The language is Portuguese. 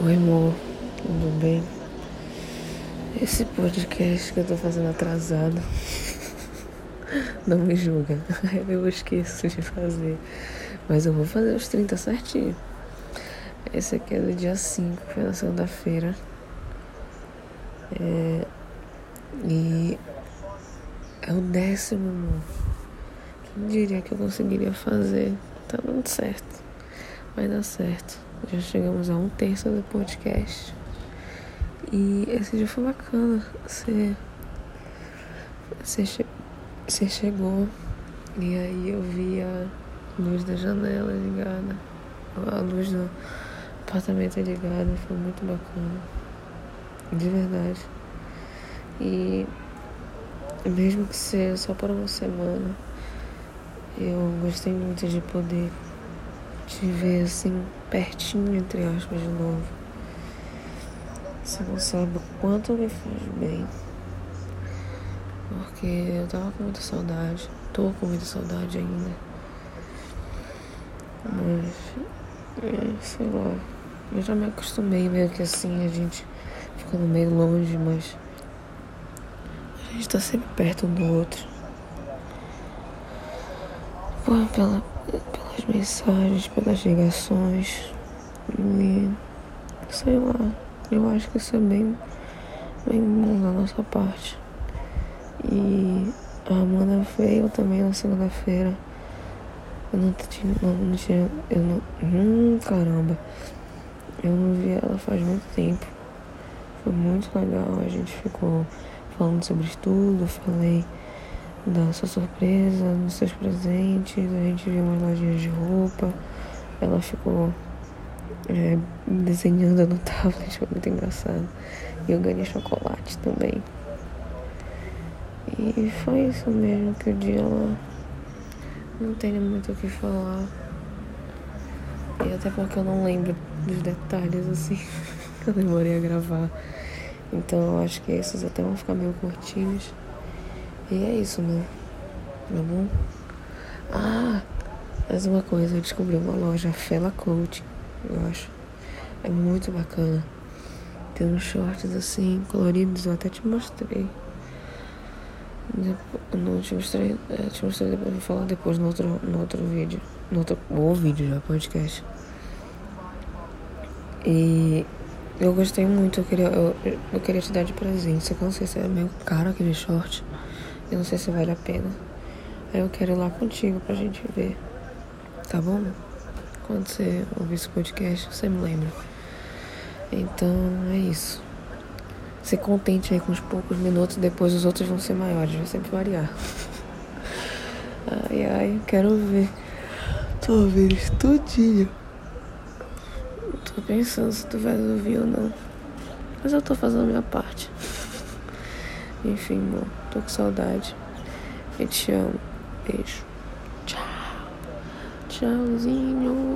Oi, amor, tudo bem? Esse podcast que eu tô fazendo atrasado. Não me julga, eu esqueço de fazer. Mas eu vou fazer os 30 certinho. Esse aqui é do dia 5, foi na segunda-feira. É... E é o décimo, amor. Quem diria que eu conseguiria fazer? Tá dando certo. Vai dar certo. Já chegamos a um terço do podcast. E esse dia foi bacana. Você. Você, che... você chegou. E aí eu vi a luz da janela ligada. A luz do apartamento ligada. Foi muito bacana. De verdade. E mesmo que seja só por uma semana, eu gostei muito de poder te ver assim, pertinho, entre aspas, de novo. Você não sabe o quanto me faz bem. Porque eu tava com muita saudade. Tô com muita saudade ainda. Mas, é, sei lá. Eu já me acostumei meio que assim, a gente ficando meio longe, mas a gente tá sempre perto um do outro. Pela, pelas mensagens, pelas ligações. E sei lá, eu acho que isso é bem, bem bom da nossa parte. E a Amanda veio também na segunda-feira. Eu não tinha, não, não tinha, eu não, hum, caramba. Eu não vi ela faz muito tempo. Foi muito legal, a gente ficou falando sobre tudo, falei da sua surpresa, dos seus presentes, a gente viu umas lojinhas de roupa, ela ficou é, desenhando no tablet, foi muito engraçado. E eu ganhei chocolate também. E foi isso mesmo que o dia ela não tenho muito o que falar. E até porque eu não lembro dos detalhes assim que eu demorei a gravar. Então eu acho que esses até vão ficar meio curtinhos. E é isso, né? Tá bom? Ah, mais uma coisa, eu descobri uma loja, Fela Clothing, eu acho. É muito bacana. Tem uns shorts assim, coloridos, eu até te mostrei. Eu não te mostrei, é, te mostrei depois, vou falar depois no outro, no outro vídeo. No outro, ou vídeo já, podcast. E eu gostei muito, eu queria, eu, eu queria te dar de presente, eu não sei se é meio caro aquele short. Eu não sei se vale a pena. Aí eu quero ir lá contigo pra gente ver. Tá bom? Quando você ouvir esse podcast, você me lembra. Então é isso. Se contente aí com os poucos minutos, depois os outros vão ser maiores, vai sempre variar. Ai ai, quero ver. Tô ouvindo isso tudinho. Tô pensando se tu vai ouvir ou não. Mas eu tô fazendo a minha parte. Enfim, amor, tô com saudade. Eu te amo. Beijo. Tchau. Tchauzinho.